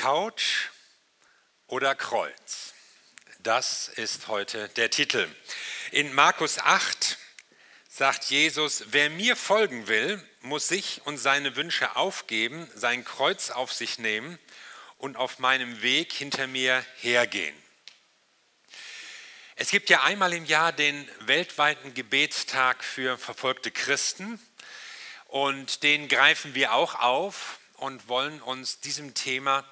Couch oder Kreuz? Das ist heute der Titel. In Markus 8 sagt Jesus, wer mir folgen will, muss sich und seine Wünsche aufgeben, sein Kreuz auf sich nehmen und auf meinem Weg hinter mir hergehen. Es gibt ja einmal im Jahr den weltweiten Gebetstag für verfolgte Christen und den greifen wir auch auf und wollen uns diesem Thema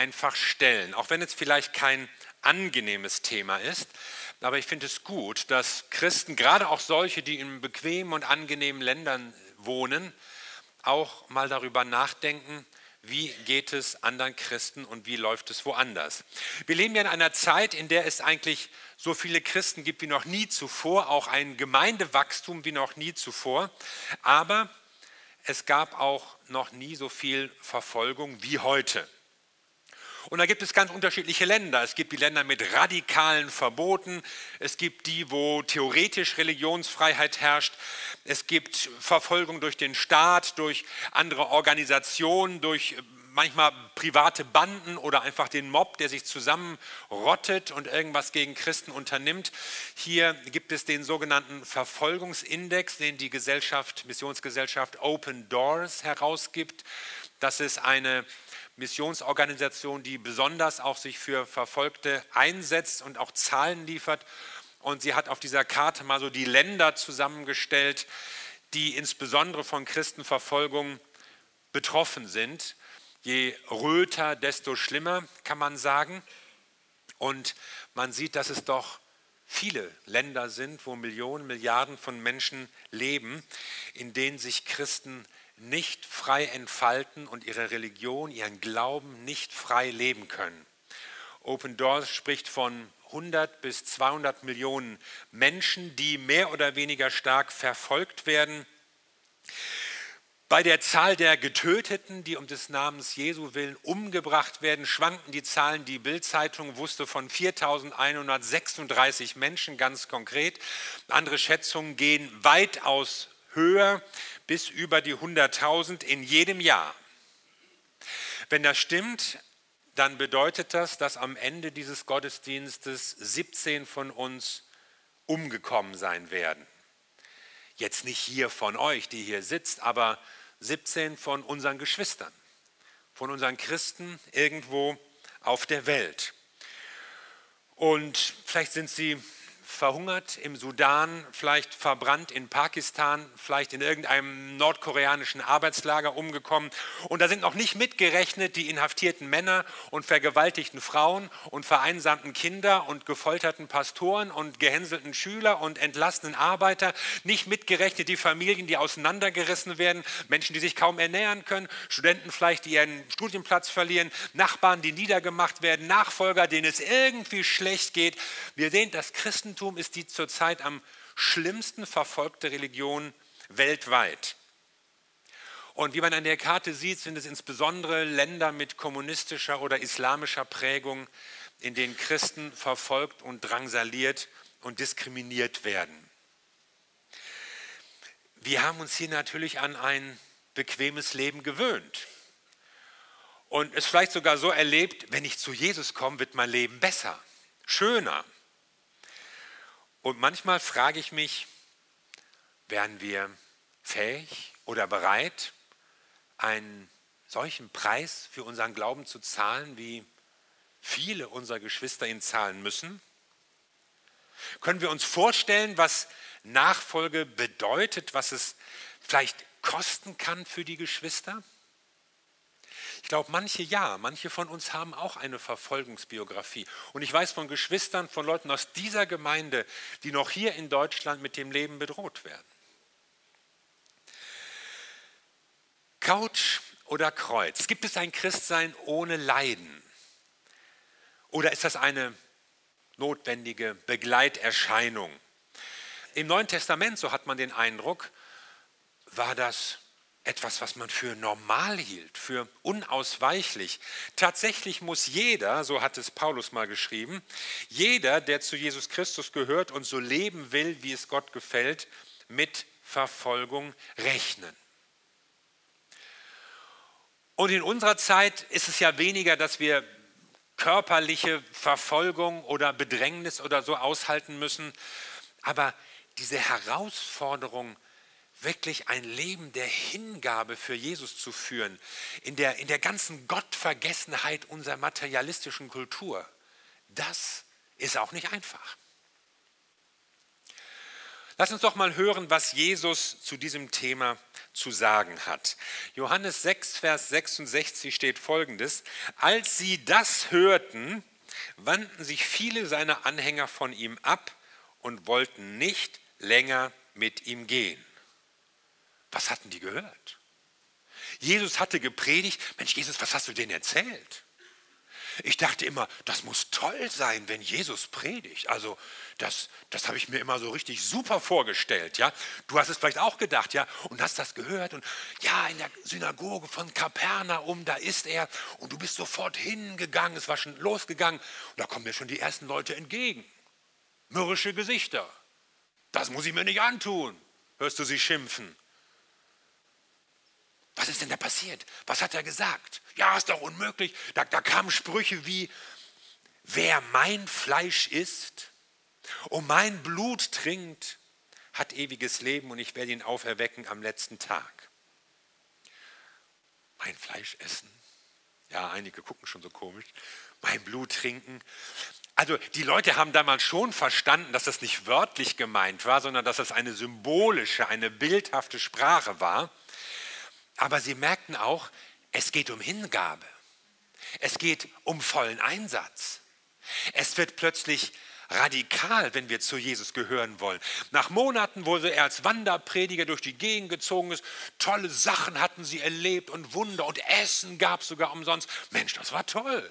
einfach stellen. Auch wenn es vielleicht kein angenehmes Thema ist, aber ich finde es gut, dass Christen, gerade auch solche, die in bequemen und angenehmen Ländern wohnen, auch mal darüber nachdenken, wie geht es anderen Christen und wie läuft es woanders. Wir leben ja in einer Zeit, in der es eigentlich so viele Christen gibt wie noch nie zuvor, auch ein Gemeindewachstum wie noch nie zuvor, aber es gab auch noch nie so viel Verfolgung wie heute. Und da gibt es ganz unterschiedliche Länder. Es gibt die Länder mit radikalen Verboten, es gibt die, wo theoretisch Religionsfreiheit herrscht, es gibt Verfolgung durch den Staat, durch andere Organisationen, durch manchmal private Banden oder einfach den Mob, der sich zusammenrottet und irgendwas gegen Christen unternimmt. Hier gibt es den sogenannten Verfolgungsindex, den die Gesellschaft, Missionsgesellschaft Open Doors herausgibt. Das ist eine Missionsorganisation, die besonders auch sich für Verfolgte einsetzt und auch Zahlen liefert. Und sie hat auf dieser Karte mal so die Länder zusammengestellt, die insbesondere von Christenverfolgung betroffen sind. Je röter, desto schlimmer, kann man sagen. Und man sieht, dass es doch viele Länder sind, wo Millionen, Milliarden von Menschen leben, in denen sich Christen nicht frei entfalten und ihre Religion, ihren Glauben nicht frei leben können. Open Doors spricht von 100 bis 200 Millionen Menschen, die mehr oder weniger stark verfolgt werden. Bei der Zahl der Getöteten, die um des Namens Jesu willen umgebracht werden, schwanken die Zahlen. Die Bildzeitung wusste von 4.136 Menschen ganz konkret. Andere Schätzungen gehen weitaus höher bis über die 100.000 in jedem Jahr. Wenn das stimmt, dann bedeutet das, dass am Ende dieses Gottesdienstes 17 von uns umgekommen sein werden. Jetzt nicht hier von euch, die hier sitzt, aber 17 von unseren Geschwistern, von unseren Christen irgendwo auf der Welt. Und vielleicht sind sie verhungert im Sudan, vielleicht verbrannt in Pakistan, vielleicht in irgendeinem nordkoreanischen Arbeitslager umgekommen. Und da sind noch nicht mitgerechnet die inhaftierten Männer und vergewaltigten Frauen und vereinsamten Kinder und gefolterten Pastoren und gehänselten Schüler und entlassenen Arbeiter. Nicht mitgerechnet die Familien, die auseinandergerissen werden, Menschen, die sich kaum ernähren können, Studenten vielleicht, die ihren Studienplatz verlieren, Nachbarn, die niedergemacht werden, Nachfolger, denen es irgendwie schlecht geht. Wir sehen, das Christentum Christentum ist die zurzeit am schlimmsten verfolgte Religion weltweit. Und wie man an der Karte sieht, sind es insbesondere Länder mit kommunistischer oder islamischer Prägung, in denen Christen verfolgt und drangsaliert und diskriminiert werden. Wir haben uns hier natürlich an ein bequemes Leben gewöhnt und es vielleicht sogar so erlebt, wenn ich zu Jesus komme, wird mein Leben besser, schöner. Und manchmal frage ich mich, wären wir fähig oder bereit, einen solchen Preis für unseren Glauben zu zahlen, wie viele unserer Geschwister ihn zahlen müssen? Können wir uns vorstellen, was Nachfolge bedeutet, was es vielleicht kosten kann für die Geschwister? Ich glaube, manche ja, manche von uns haben auch eine Verfolgungsbiografie. Und ich weiß von Geschwistern, von Leuten aus dieser Gemeinde, die noch hier in Deutschland mit dem Leben bedroht werden. Couch oder Kreuz? Gibt es ein Christsein ohne Leiden? Oder ist das eine notwendige Begleiterscheinung? Im Neuen Testament, so hat man den Eindruck, war das etwas, was man für normal hielt, für unausweichlich. Tatsächlich muss jeder, so hat es Paulus mal geschrieben, jeder, der zu Jesus Christus gehört und so leben will, wie es Gott gefällt, mit Verfolgung rechnen. Und in unserer Zeit ist es ja weniger, dass wir körperliche Verfolgung oder Bedrängnis oder so aushalten müssen. Aber diese Herausforderung, wirklich ein Leben der Hingabe für Jesus zu führen, in der, in der ganzen Gottvergessenheit unserer materialistischen Kultur, das ist auch nicht einfach. Lass uns doch mal hören, was Jesus zu diesem Thema zu sagen hat. Johannes 6, Vers 66 steht folgendes. Als sie das hörten, wandten sich viele seiner Anhänger von ihm ab und wollten nicht länger mit ihm gehen. Was hatten die gehört? Jesus hatte gepredigt. Mensch, Jesus, was hast du denen erzählt? Ich dachte immer, das muss toll sein, wenn Jesus predigt. Also das, das habe ich mir immer so richtig super vorgestellt. Ja? Du hast es vielleicht auch gedacht ja? und hast das gehört. Und ja, in der Synagoge von Kapernaum, da ist er. Und du bist sofort hingegangen, es war schon losgegangen. Und da kommen mir schon die ersten Leute entgegen. Mürrische Gesichter. Das muss ich mir nicht antun, hörst du sie schimpfen. Was ist denn da passiert? Was hat er gesagt? Ja, ist doch unmöglich. Da, da kamen Sprüche wie, wer mein Fleisch isst und mein Blut trinkt, hat ewiges Leben und ich werde ihn auferwecken am letzten Tag. Mein Fleisch essen? Ja, einige gucken schon so komisch. Mein Blut trinken. Also die Leute haben damals schon verstanden, dass das nicht wörtlich gemeint war, sondern dass das eine symbolische, eine bildhafte Sprache war. Aber sie merkten auch, es geht um Hingabe. Es geht um vollen Einsatz. Es wird plötzlich radikal, wenn wir zu Jesus gehören wollen. Nach Monaten, wo er als Wanderprediger durch die Gegend gezogen ist, tolle Sachen hatten sie erlebt und Wunder und Essen gab es sogar umsonst. Mensch, das war toll.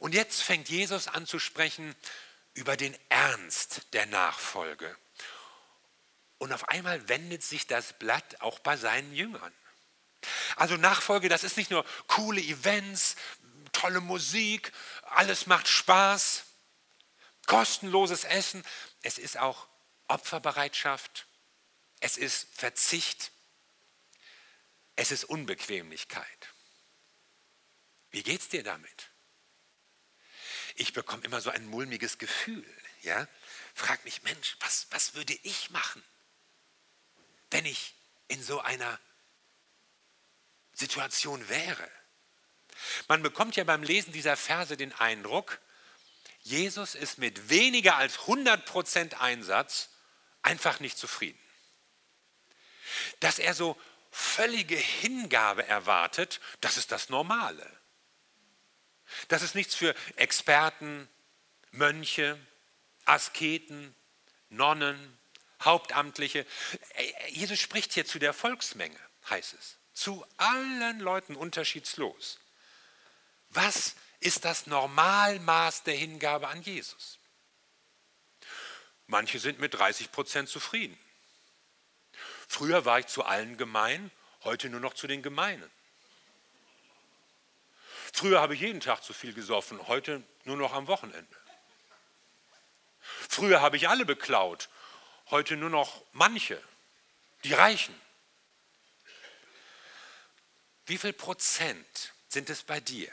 Und jetzt fängt Jesus an zu sprechen über den Ernst der Nachfolge. Und auf einmal wendet sich das Blatt auch bei seinen Jüngern. Also Nachfolge, das ist nicht nur coole Events, tolle Musik, alles macht Spaß, kostenloses Essen, es ist auch Opferbereitschaft, es ist Verzicht, es ist Unbequemlichkeit. Wie geht's dir damit? Ich bekomme immer so ein mulmiges Gefühl, ja? Frag mich, Mensch, was, was würde ich machen? Wenn ich in so einer Situation wäre. Man bekommt ja beim Lesen dieser Verse den Eindruck, Jesus ist mit weniger als 100% Einsatz einfach nicht zufrieden. Dass er so völlige Hingabe erwartet, das ist das Normale. Das ist nichts für Experten, Mönche, Asketen, Nonnen, Hauptamtliche. Jesus spricht hier zu der Volksmenge, heißt es. Zu allen Leuten unterschiedslos. Was ist das Normalmaß der Hingabe an Jesus? Manche sind mit 30 Prozent zufrieden. Früher war ich zu allen gemein, heute nur noch zu den Gemeinen. Früher habe ich jeden Tag zu viel gesoffen, heute nur noch am Wochenende. Früher habe ich alle beklaut, heute nur noch manche, die Reichen. Wie viel Prozent sind es bei dir?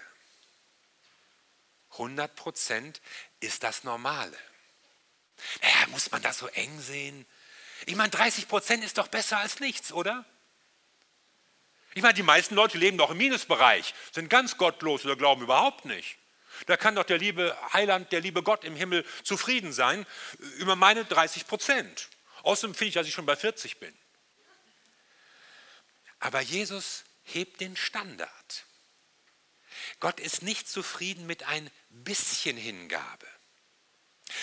100 Prozent ist das Normale. Naja, muss man das so eng sehen? Ich meine, 30 Prozent ist doch besser als nichts, oder? Ich meine, die meisten Leute leben doch im Minusbereich, sind ganz gottlos oder glauben überhaupt nicht. Da kann doch der liebe Heiland, der liebe Gott im Himmel zufrieden sein über meine 30 Prozent. Außerdem finde ich, dass ich schon bei 40 bin. Aber Jesus hebt den Standard. Gott ist nicht zufrieden mit ein bisschen Hingabe.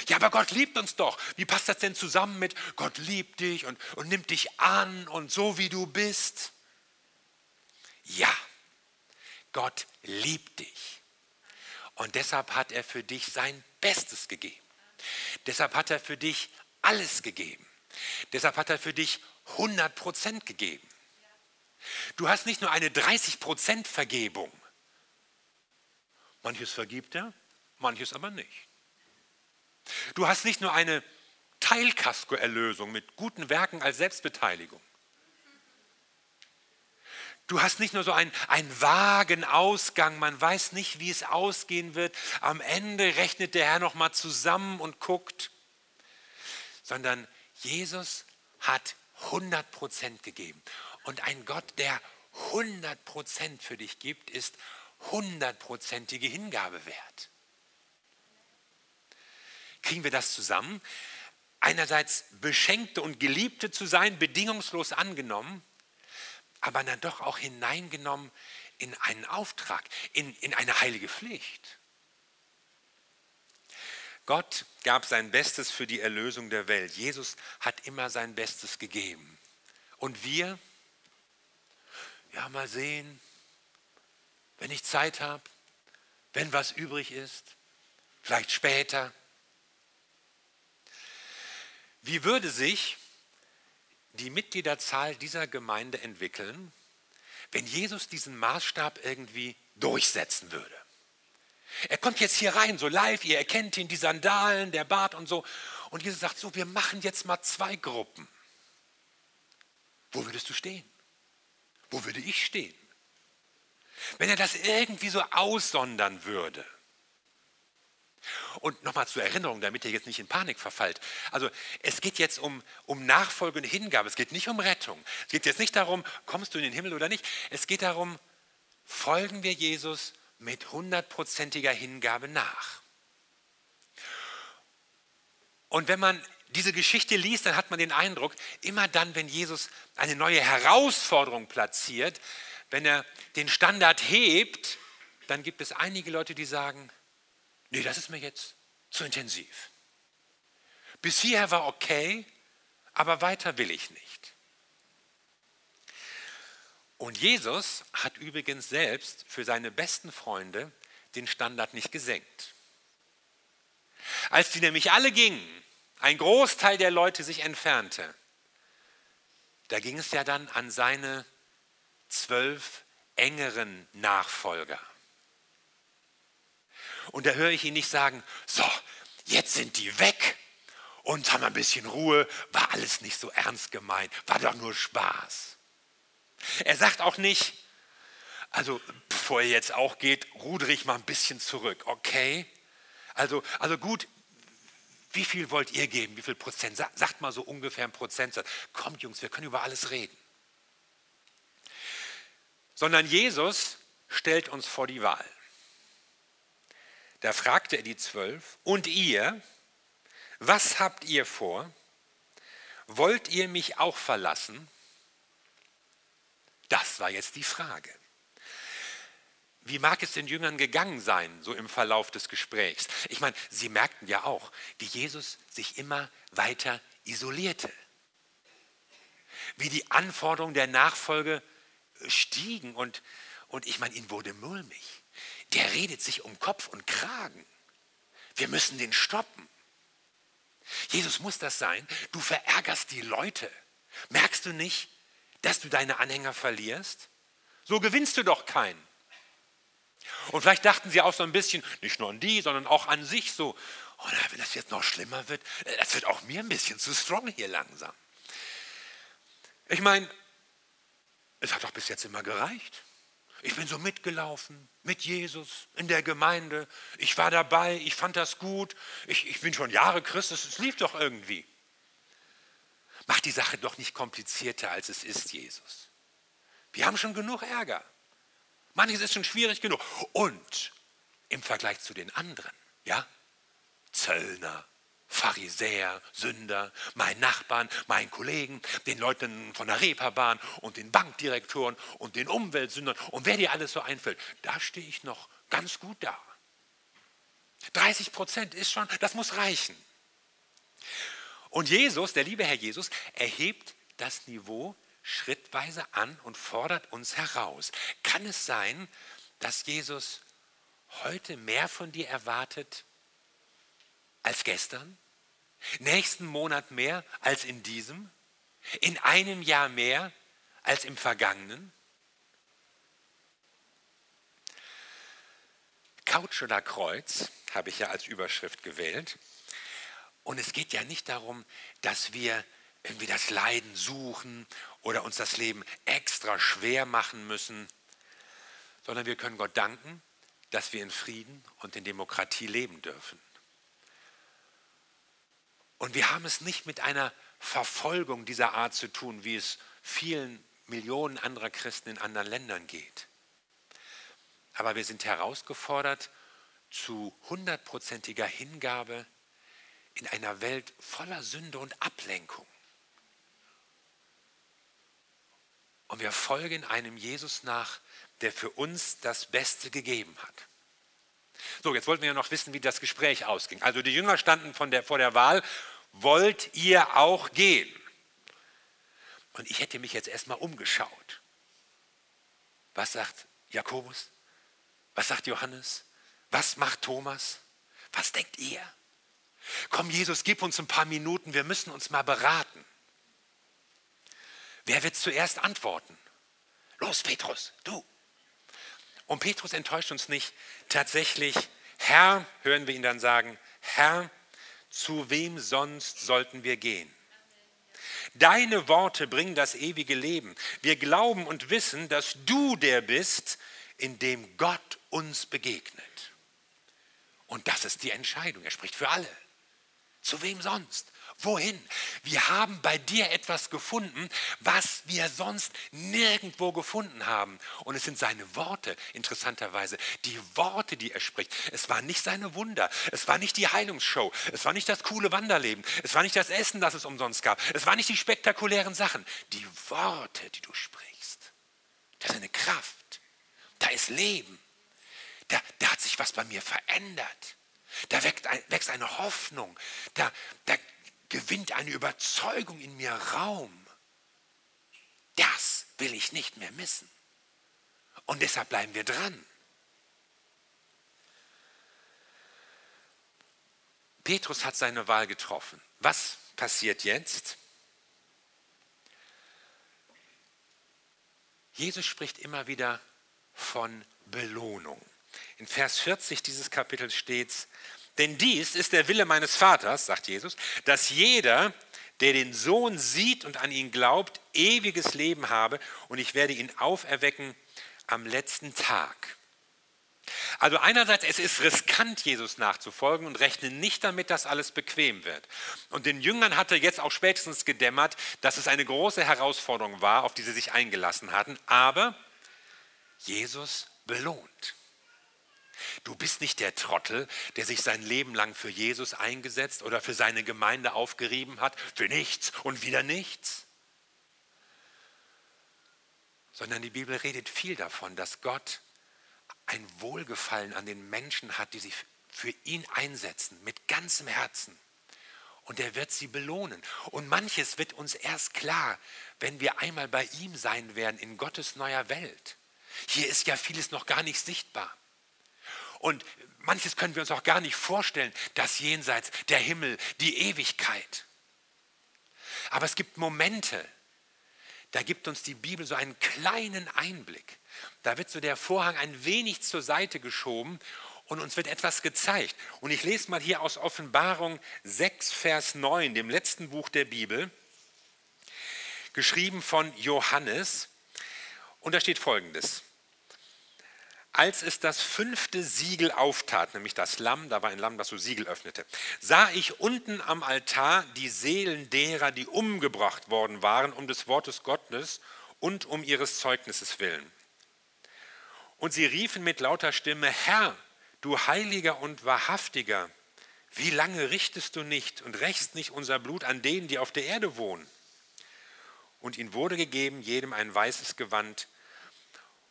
Ja, aber Gott liebt uns doch. Wie passt das denn zusammen mit Gott liebt dich und, und nimmt dich an und so wie du bist? Ja, Gott liebt dich. Und deshalb hat er für dich sein Bestes gegeben. Deshalb hat er für dich alles gegeben. Deshalb hat er für dich 100 Prozent gegeben. Du hast nicht nur eine 30 Prozent Vergebung. Manches vergibt er, manches aber nicht. Du hast nicht nur eine Teilkasko-Erlösung mit guten Werken als Selbstbeteiligung. Du hast nicht nur so einen, einen vagen Ausgang, man weiß nicht, wie es ausgehen wird. Am Ende rechnet der Herr nochmal zusammen und guckt, sondern Jesus hat 100 Prozent gegeben. Und ein Gott, der 100 Prozent für dich gibt, ist hundertprozentige Hingabe wert. Kriegen wir das zusammen? Einerseits Beschenkte und Geliebte zu sein, bedingungslos angenommen, aber dann doch auch hineingenommen in einen Auftrag, in, in eine heilige Pflicht. Gott gab sein Bestes für die Erlösung der Welt. Jesus hat immer sein Bestes gegeben. Und wir, ja, mal sehen, wenn ich Zeit habe, wenn was übrig ist, vielleicht später. Wie würde sich die Mitgliederzahl dieser Gemeinde entwickeln, wenn Jesus diesen Maßstab irgendwie durchsetzen würde? Er kommt jetzt hier rein, so live, ihr erkennt ihn, die Sandalen, der Bart und so. Und Jesus sagt so, wir machen jetzt mal zwei Gruppen. Wo würdest du stehen? Wo würde ich stehen? Wenn er das irgendwie so aussondern würde. Und nochmal zur Erinnerung, damit ihr jetzt nicht in Panik verfallt. Also es geht jetzt um, um Nachfolge und Hingabe. Es geht nicht um Rettung. Es geht jetzt nicht darum, kommst du in den Himmel oder nicht. Es geht darum, folgen wir Jesus mit hundertprozentiger Hingabe nach. Und wenn man diese Geschichte liest, dann hat man den Eindruck, immer dann, wenn Jesus eine neue Herausforderung platziert, wenn er den Standard hebt, dann gibt es einige Leute, die sagen, nee, das ist mir jetzt zu intensiv. Bis hierher war okay, aber weiter will ich nicht. Und Jesus hat übrigens selbst für seine besten Freunde den Standard nicht gesenkt. Als die nämlich alle gingen, ein Großteil der Leute sich entfernte, da ging es ja dann an seine zwölf engeren Nachfolger. Und da höre ich ihn nicht sagen, so, jetzt sind die weg und haben ein bisschen Ruhe, war alles nicht so ernst gemeint, war doch nur Spaß. Er sagt auch nicht, also bevor er jetzt auch geht, rudere ich mal ein bisschen zurück, okay? Also, also gut, wie viel wollt ihr geben? Wie viel Prozent? Sagt mal so ungefähr ein Prozentsatz. Kommt Jungs, wir können über alles reden sondern Jesus stellt uns vor die Wahl. Da fragte er die Zwölf, und ihr, was habt ihr vor? Wollt ihr mich auch verlassen? Das war jetzt die Frage. Wie mag es den Jüngern gegangen sein, so im Verlauf des Gesprächs? Ich meine, sie merkten ja auch, wie Jesus sich immer weiter isolierte. Wie die Anforderungen der Nachfolge stiegen und, und ich meine, ihn wurde mulmig. Der redet sich um Kopf und Kragen. Wir müssen den stoppen. Jesus muss das sein. Du verärgerst die Leute. Merkst du nicht, dass du deine Anhänger verlierst? So gewinnst du doch keinen. Und vielleicht dachten sie auch so ein bisschen, nicht nur an die, sondern auch an sich so, oh, wenn das jetzt noch schlimmer wird, äh, das wird auch mir ein bisschen zu strong hier langsam. Ich meine, es hat doch bis jetzt immer gereicht. Ich bin so mitgelaufen mit Jesus in der Gemeinde. Ich war dabei, ich fand das gut. Ich, ich bin schon Jahre Christus, es lief doch irgendwie. Mach die Sache doch nicht komplizierter, als es ist, Jesus. Wir haben schon genug Ärger. Manches ist schon schwierig genug. Und im Vergleich zu den anderen, ja, Zöllner, Pharisäer, Sünder, meinen Nachbarn, meinen Kollegen, den Leuten von der Reeperbahn und den Bankdirektoren und den Umweltsündern und wer dir alles so einfällt, da stehe ich noch ganz gut da. 30 Prozent ist schon, das muss reichen. Und Jesus, der liebe Herr Jesus, erhebt das Niveau schrittweise an und fordert uns heraus. Kann es sein, dass Jesus heute mehr von dir erwartet als gestern? Nächsten Monat mehr als in diesem? In einem Jahr mehr als im vergangenen? Couch oder Kreuz habe ich ja als Überschrift gewählt. Und es geht ja nicht darum, dass wir irgendwie das Leiden suchen oder uns das Leben extra schwer machen müssen, sondern wir können Gott danken, dass wir in Frieden und in Demokratie leben dürfen. Und wir haben es nicht mit einer Verfolgung dieser Art zu tun, wie es vielen Millionen anderer Christen in anderen Ländern geht. Aber wir sind herausgefordert zu hundertprozentiger Hingabe in einer Welt voller Sünde und Ablenkung. Und wir folgen einem Jesus nach, der für uns das Beste gegeben hat. So, jetzt wollten wir ja noch wissen, wie das Gespräch ausging. Also die Jünger standen der, vor der Wahl, wollt ihr auch gehen? Und ich hätte mich jetzt erstmal umgeschaut. Was sagt Jakobus? Was sagt Johannes? Was macht Thomas? Was denkt ihr? Komm, Jesus, gib uns ein paar Minuten, wir müssen uns mal beraten. Wer wird zuerst antworten? Los, Petrus, du. Und Petrus enttäuscht uns nicht. Tatsächlich, Herr, hören wir ihn dann sagen, Herr, zu wem sonst sollten wir gehen? Deine Worte bringen das ewige Leben. Wir glauben und wissen, dass du der bist, in dem Gott uns begegnet. Und das ist die Entscheidung. Er spricht für alle. Zu wem sonst? Wohin? Wir haben bei dir etwas gefunden, was wir sonst nirgendwo gefunden haben. Und es sind seine Worte, interessanterweise. Die Worte, die er spricht. Es waren nicht seine Wunder. Es war nicht die Heilungsshow. Es war nicht das coole Wanderleben. Es war nicht das Essen, das es umsonst gab. Es waren nicht die spektakulären Sachen. Die Worte, die du sprichst. Das ist eine Kraft. Da ist Leben. Da, da hat sich was bei mir verändert. Da wächst eine Hoffnung. Da, da gewinnt eine Überzeugung in mir Raum. Das will ich nicht mehr missen. Und deshalb bleiben wir dran. Petrus hat seine Wahl getroffen. Was passiert jetzt? Jesus spricht immer wieder von Belohnung. In Vers 40 dieses Kapitels steht es, denn dies ist der Wille meines Vaters, sagt Jesus, dass jeder, der den Sohn sieht und an ihn glaubt, ewiges Leben habe und ich werde ihn auferwecken am letzten Tag. Also einerseits, es ist riskant, Jesus nachzufolgen und rechne nicht damit, dass alles bequem wird. Und den Jüngern hatte jetzt auch spätestens gedämmert, dass es eine große Herausforderung war, auf die sie sich eingelassen hatten. Aber Jesus belohnt. Du bist nicht der Trottel, der sich sein Leben lang für Jesus eingesetzt oder für seine Gemeinde aufgerieben hat, für nichts und wieder nichts. Sondern die Bibel redet viel davon, dass Gott ein Wohlgefallen an den Menschen hat, die sich für ihn einsetzen, mit ganzem Herzen. Und er wird sie belohnen. Und manches wird uns erst klar, wenn wir einmal bei ihm sein werden in Gottes neuer Welt. Hier ist ja vieles noch gar nicht sichtbar. Und manches können wir uns auch gar nicht vorstellen, das Jenseits, der Himmel, die Ewigkeit. Aber es gibt Momente, da gibt uns die Bibel so einen kleinen Einblick. Da wird so der Vorhang ein wenig zur Seite geschoben und uns wird etwas gezeigt. Und ich lese mal hier aus Offenbarung 6, Vers 9, dem letzten Buch der Bibel, geschrieben von Johannes. Und da steht folgendes. Als es das fünfte Siegel auftat, nämlich das Lamm, da war ein Lamm, das so Siegel öffnete, sah ich unten am Altar die Seelen derer, die umgebracht worden waren, um des Wortes Gottes und um ihres Zeugnisses willen. Und sie riefen mit lauter Stimme, Herr, du Heiliger und Wahrhaftiger, wie lange richtest du nicht und rächst nicht unser Blut an denen, die auf der Erde wohnen? Und ihnen wurde gegeben, jedem ein weißes Gewand,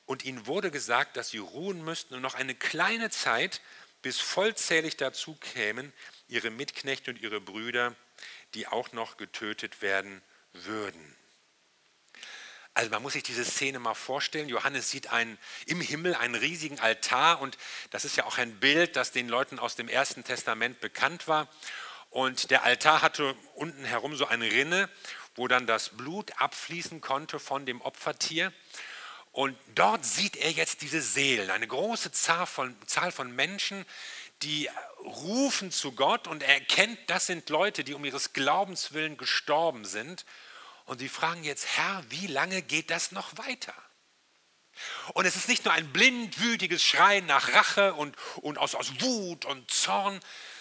und ihnen wurde gesagt, dass sie ruhen müssten und noch eine kleine Zeit, bis vollzählig dazu kämen, ihre Mitknechte und ihre Brüder, die auch noch getötet werden würden. Also man muss sich diese Szene mal vorstellen. Johannes sieht einen, im Himmel einen riesigen Altar und das ist ja auch ein Bild, das den Leuten aus dem Ersten Testament bekannt war. Und der Altar hatte unten herum so eine Rinne, wo dann das Blut abfließen konnte von dem Opfertier. Und dort sieht er jetzt diese Seelen, eine große Zahl von, Zahl von Menschen, die rufen zu Gott und er erkennt, das sind Leute, die um ihres Glaubens willen gestorben sind. Und sie fragen jetzt, Herr, wie lange geht das noch weiter? Und es ist nicht nur ein blindwütiges Schreien nach Rache und, und aus, aus Wut und Zorn,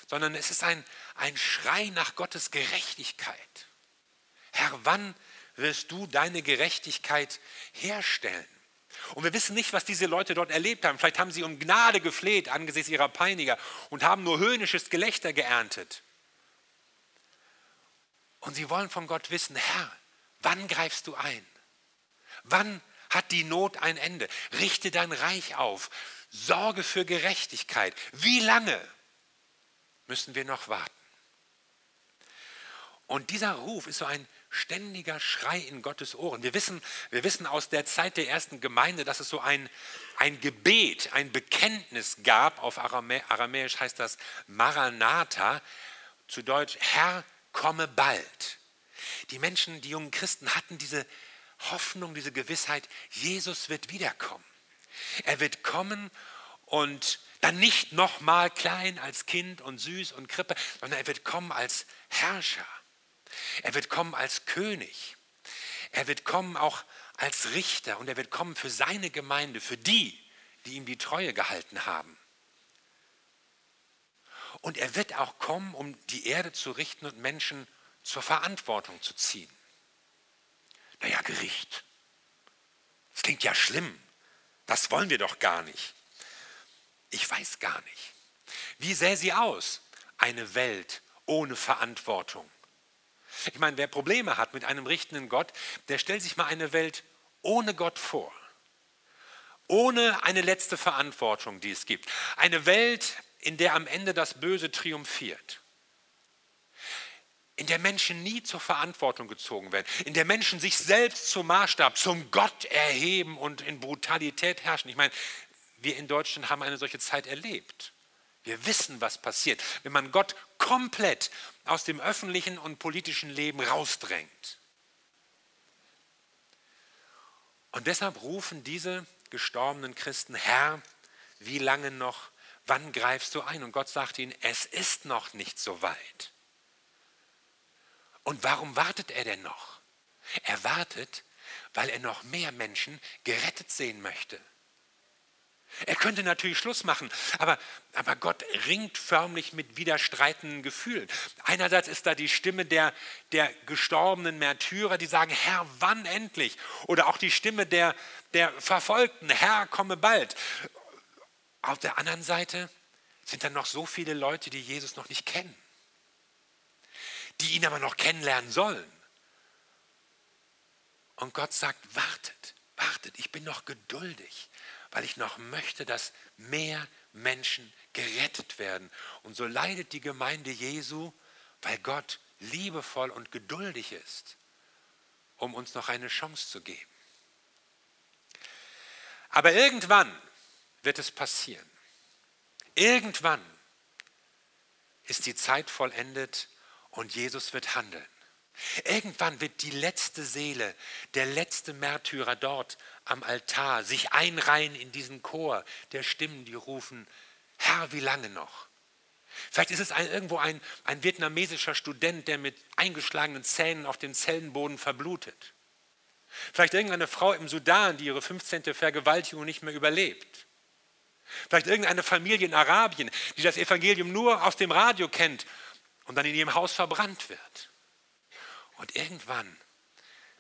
sondern es ist ein, ein Schrei nach Gottes Gerechtigkeit. Herr, wann wirst du deine Gerechtigkeit herstellen? Und wir wissen nicht, was diese Leute dort erlebt haben. Vielleicht haben sie um Gnade gefleht angesichts ihrer Peiniger und haben nur höhnisches Gelächter geerntet. Und sie wollen von Gott wissen, Herr, wann greifst du ein? Wann hat die Not ein Ende? Richte dein Reich auf. Sorge für Gerechtigkeit. Wie lange müssen wir noch warten? Und dieser Ruf ist so ein ständiger Schrei in Gottes Ohren. Wir wissen, wir wissen aus der Zeit der ersten Gemeinde, dass es so ein, ein Gebet, ein Bekenntnis gab. Auf Aramä Aramäisch heißt das Maranatha, zu Deutsch Herr, komme bald. Die Menschen, die jungen Christen hatten diese Hoffnung, diese Gewissheit, Jesus wird wiederkommen. Er wird kommen und dann nicht nochmal klein als Kind und süß und Krippe, sondern er wird kommen als Herrscher. Er wird kommen als König. Er wird kommen auch als Richter und er wird kommen für seine Gemeinde, für die, die ihm die Treue gehalten haben. Und er wird auch kommen, um die Erde zu richten und Menschen zur Verantwortung zu ziehen. Naja, Gericht. Das klingt ja schlimm. Das wollen wir doch gar nicht. Ich weiß gar nicht. Wie sähe sie aus? Eine Welt ohne Verantwortung. Ich meine, wer Probleme hat mit einem richtenden Gott, der stellt sich mal eine Welt ohne Gott vor. Ohne eine letzte Verantwortung, die es gibt. Eine Welt, in der am Ende das Böse triumphiert. In der Menschen nie zur Verantwortung gezogen werden. In der Menschen sich selbst zum Maßstab, zum Gott erheben und in Brutalität herrschen. Ich meine, wir in Deutschland haben eine solche Zeit erlebt. Wir wissen, was passiert, wenn man Gott komplett aus dem öffentlichen und politischen Leben rausdrängt. Und deshalb rufen diese gestorbenen Christen, Herr, wie lange noch, wann greifst du ein? Und Gott sagt ihnen, es ist noch nicht so weit. Und warum wartet er denn noch? Er wartet, weil er noch mehr Menschen gerettet sehen möchte. Er könnte natürlich Schluss machen, aber, aber Gott ringt förmlich mit widerstreitenden Gefühlen. Einerseits ist da die Stimme der, der gestorbenen Märtyrer, die sagen, Herr, wann endlich? Oder auch die Stimme der, der Verfolgten, Herr, komme bald. Auf der anderen Seite sind dann noch so viele Leute, die Jesus noch nicht kennen, die ihn aber noch kennenlernen sollen. Und Gott sagt, wartet, wartet, ich bin noch geduldig weil ich noch möchte, dass mehr Menschen gerettet werden. Und so leidet die Gemeinde Jesu, weil Gott liebevoll und geduldig ist, um uns noch eine Chance zu geben. Aber irgendwann wird es passieren. Irgendwann ist die Zeit vollendet und Jesus wird handeln. Irgendwann wird die letzte Seele, der letzte Märtyrer dort am Altar sich einreihen in diesen Chor der Stimmen, die rufen, Herr, wie lange noch? Vielleicht ist es ein, irgendwo ein, ein vietnamesischer Student, der mit eingeschlagenen Zähnen auf dem Zellenboden verblutet. Vielleicht irgendeine Frau im Sudan, die ihre 15. Vergewaltigung nicht mehr überlebt. Vielleicht irgendeine Familie in Arabien, die das Evangelium nur aus dem Radio kennt und dann in ihrem Haus verbrannt wird. Und irgendwann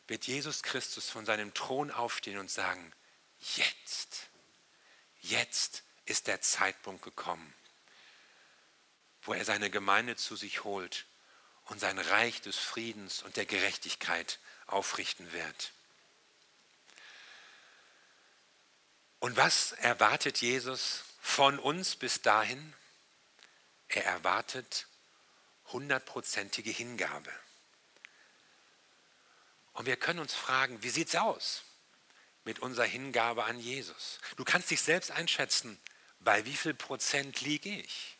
wird Jesus Christus von seinem Thron aufstehen und sagen, jetzt, jetzt ist der Zeitpunkt gekommen, wo er seine Gemeinde zu sich holt und sein Reich des Friedens und der Gerechtigkeit aufrichten wird. Und was erwartet Jesus von uns bis dahin? Er erwartet hundertprozentige Hingabe. Und wir können uns fragen, wie sieht es aus mit unserer Hingabe an Jesus? Du kannst dich selbst einschätzen, bei wie viel Prozent liege ich?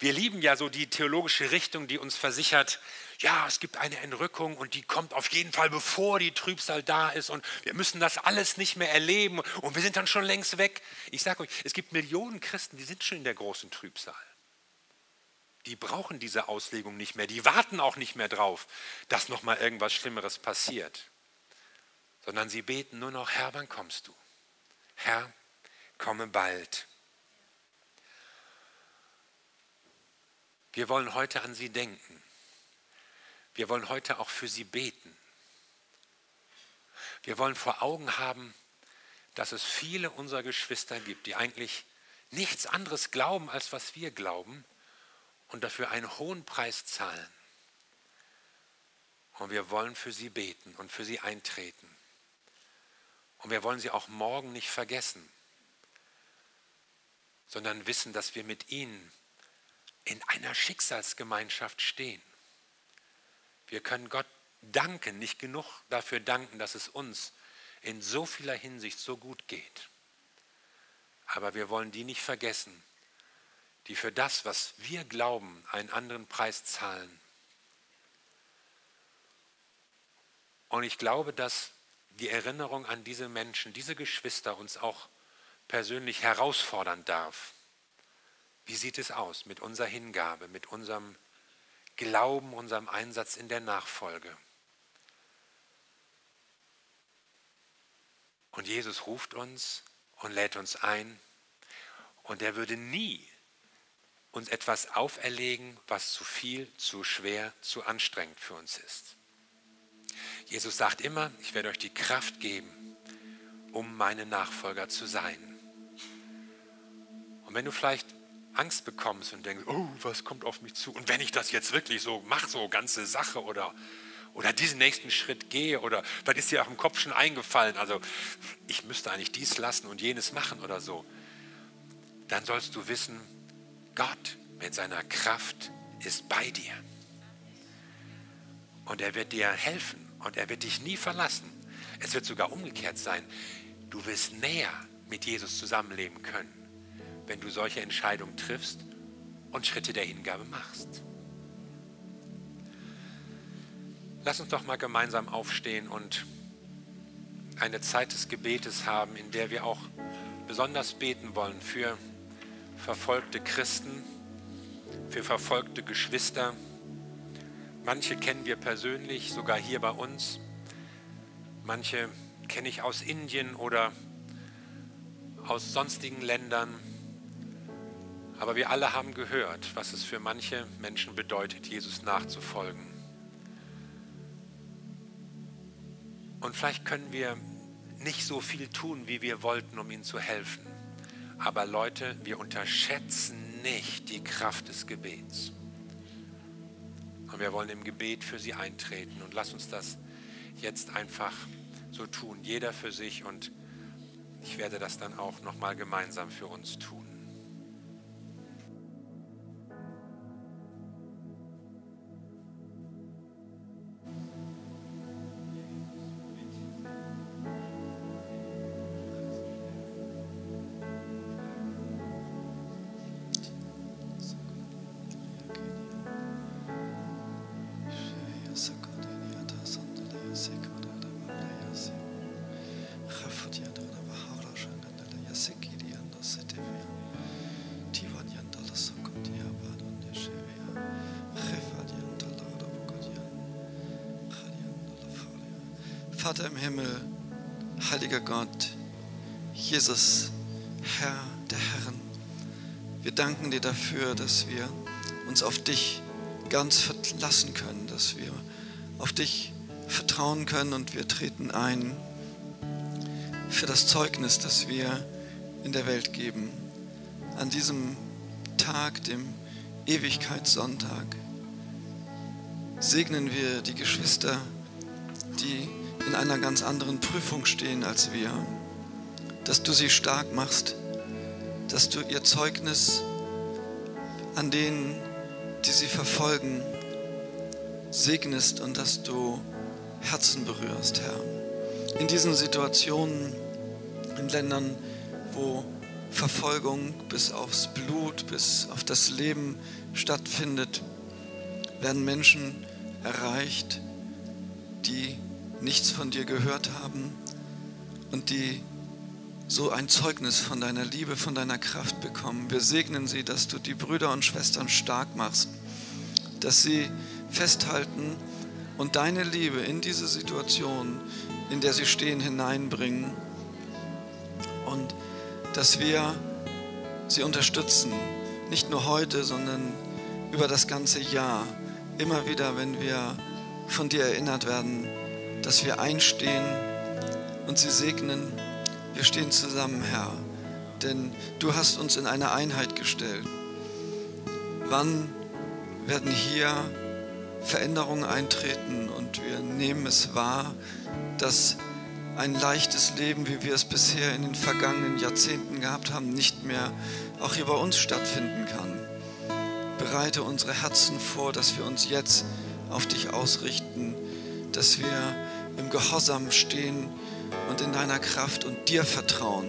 Wir lieben ja so die theologische Richtung, die uns versichert, ja, es gibt eine Entrückung und die kommt auf jeden Fall, bevor die Trübsal da ist und wir müssen das alles nicht mehr erleben und wir sind dann schon längst weg. Ich sage euch, es gibt Millionen Christen, die sind schon in der großen Trübsal. Die brauchen diese Auslegung nicht mehr, die warten auch nicht mehr drauf, dass noch mal irgendwas Schlimmeres passiert, sondern sie beten nur noch, Herr, wann kommst du? Herr, komme bald. Wir wollen heute an sie denken. Wir wollen heute auch für sie beten. Wir wollen vor Augen haben, dass es viele unserer Geschwister gibt, die eigentlich nichts anderes glauben, als was wir glauben und dafür einen hohen Preis zahlen. Und wir wollen für sie beten und für sie eintreten. Und wir wollen sie auch morgen nicht vergessen, sondern wissen, dass wir mit ihnen in einer Schicksalsgemeinschaft stehen. Wir können Gott danken, nicht genug dafür danken, dass es uns in so vieler Hinsicht so gut geht. Aber wir wollen die nicht vergessen, die für das, was wir glauben, einen anderen Preis zahlen. Und ich glaube, dass die Erinnerung an diese Menschen, diese Geschwister uns auch persönlich herausfordern darf. Wie sieht es aus mit unserer Hingabe, mit unserem Glauben, unserem Einsatz in der Nachfolge? Und Jesus ruft uns und lädt uns ein. Und er würde nie uns etwas auferlegen, was zu viel, zu schwer, zu anstrengend für uns ist. Jesus sagt immer, ich werde euch die Kraft geben, um meine Nachfolger zu sein. Und wenn du vielleicht Angst bekommst und denkst, oh, was kommt auf mich zu? Und wenn ich das jetzt wirklich so mache, so ganze Sache oder, oder diesen nächsten Schritt gehe oder dann ist dir auch im Kopf schon eingefallen, also ich müsste eigentlich dies lassen und jenes machen oder so, dann sollst du wissen, Gott mit seiner Kraft ist bei dir. Und er wird dir helfen und er wird dich nie verlassen. Es wird sogar umgekehrt sein. Du wirst näher mit Jesus zusammenleben können wenn du solche Entscheidungen triffst und Schritte der Hingabe machst. Lass uns doch mal gemeinsam aufstehen und eine Zeit des Gebetes haben, in der wir auch besonders beten wollen für verfolgte Christen, für verfolgte Geschwister. Manche kennen wir persönlich, sogar hier bei uns. Manche kenne ich aus Indien oder aus sonstigen Ländern. Aber wir alle haben gehört, was es für manche Menschen bedeutet, Jesus nachzufolgen. Und vielleicht können wir nicht so viel tun, wie wir wollten, um ihnen zu helfen. Aber Leute, wir unterschätzen nicht die Kraft des Gebets. Und wir wollen im Gebet für sie eintreten. Und lass uns das jetzt einfach so tun, jeder für sich. Und ich werde das dann auch nochmal gemeinsam für uns tun. Jesus, Herr der Herren, wir danken dir dafür, dass wir uns auf dich ganz verlassen können, dass wir auf dich vertrauen können und wir treten ein für das Zeugnis, das wir in der Welt geben. An diesem Tag, dem Ewigkeitssonntag, segnen wir die Geschwister, die in einer ganz anderen Prüfung stehen als wir. Dass du sie stark machst, dass du ihr Zeugnis an denen, die sie verfolgen, segnest und dass du Herzen berührst, Herr. In diesen Situationen, in Ländern, wo Verfolgung bis aufs Blut, bis auf das Leben stattfindet, werden Menschen erreicht, die nichts von dir gehört haben und die so ein Zeugnis von deiner Liebe, von deiner Kraft bekommen. Wir segnen sie, dass du die Brüder und Schwestern stark machst, dass sie festhalten und deine Liebe in diese Situation, in der sie stehen, hineinbringen und dass wir sie unterstützen, nicht nur heute, sondern über das ganze Jahr, immer wieder, wenn wir von dir erinnert werden, dass wir einstehen und sie segnen. Wir stehen zusammen, Herr, denn du hast uns in eine Einheit gestellt. Wann werden hier Veränderungen eintreten und wir nehmen es wahr, dass ein leichtes Leben, wie wir es bisher in den vergangenen Jahrzehnten gehabt haben, nicht mehr auch hier bei uns stattfinden kann. Bereite unsere Herzen vor, dass wir uns jetzt auf dich ausrichten, dass wir im Gehorsam stehen und in deiner Kraft und dir vertrauen,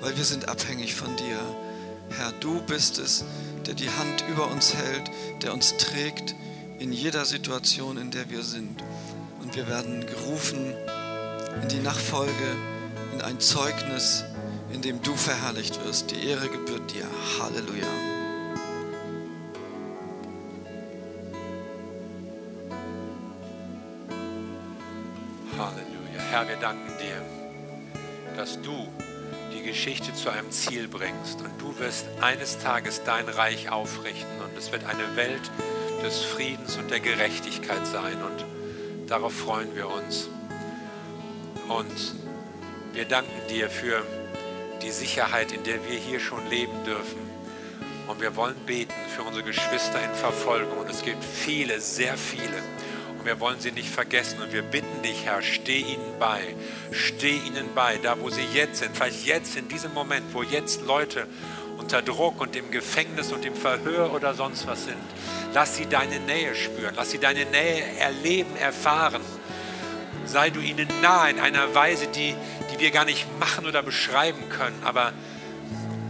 weil wir sind abhängig von dir. Herr, du bist es, der die Hand über uns hält, der uns trägt in jeder Situation, in der wir sind. Und wir werden gerufen in die Nachfolge, in ein Zeugnis, in dem du verherrlicht wirst. Die Ehre gebührt dir. Halleluja. Herr, wir danken dir, dass du die Geschichte zu einem Ziel bringst und du wirst eines Tages dein Reich aufrichten und es wird eine Welt des Friedens und der Gerechtigkeit sein und darauf freuen wir uns. Und wir danken dir für die Sicherheit, in der wir hier schon leben dürfen. Und wir wollen beten für unsere Geschwister in Verfolgung. Und es gibt viele, sehr viele. Und wir wollen sie nicht vergessen. Und wir bitten dich, Herr, steh ihnen bei. Steh ihnen bei, da wo sie jetzt sind. Vielleicht jetzt, in diesem Moment, wo jetzt Leute unter Druck und im Gefängnis und im Verhör oder sonst was sind. Lass sie deine Nähe spüren. Lass sie deine Nähe erleben, erfahren sei du ihnen nahe in einer Weise, die, die wir gar nicht machen oder beschreiben können. Aber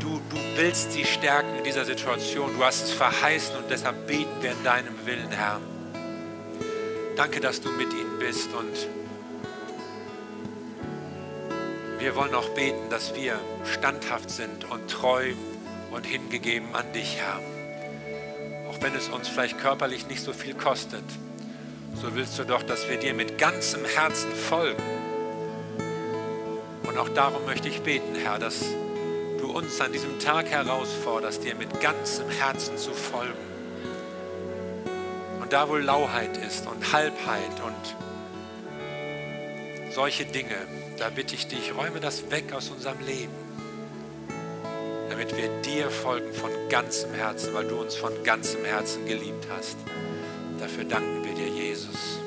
du, du willst sie stärken in dieser Situation. Du hast es verheißen und deshalb beten wir in deinem Willen, Herr. Danke, dass du mit ihnen bist und wir wollen auch beten, dass wir standhaft sind und treu und hingegeben an dich, Herr. Auch wenn es uns vielleicht körperlich nicht so viel kostet so willst du doch, dass wir dir mit ganzem Herzen folgen. Und auch darum möchte ich beten, Herr, dass du uns an diesem Tag herausforderst, dir mit ganzem Herzen zu folgen. Und da, wo Lauheit ist und Halbheit und solche Dinge, da bitte ich dich, räume das weg aus unserem Leben, damit wir dir folgen von ganzem Herzen, weil du uns von ganzem Herzen geliebt hast. Dafür danken wir dir, Jesus.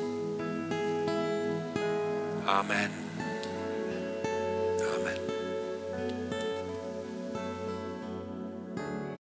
Amen.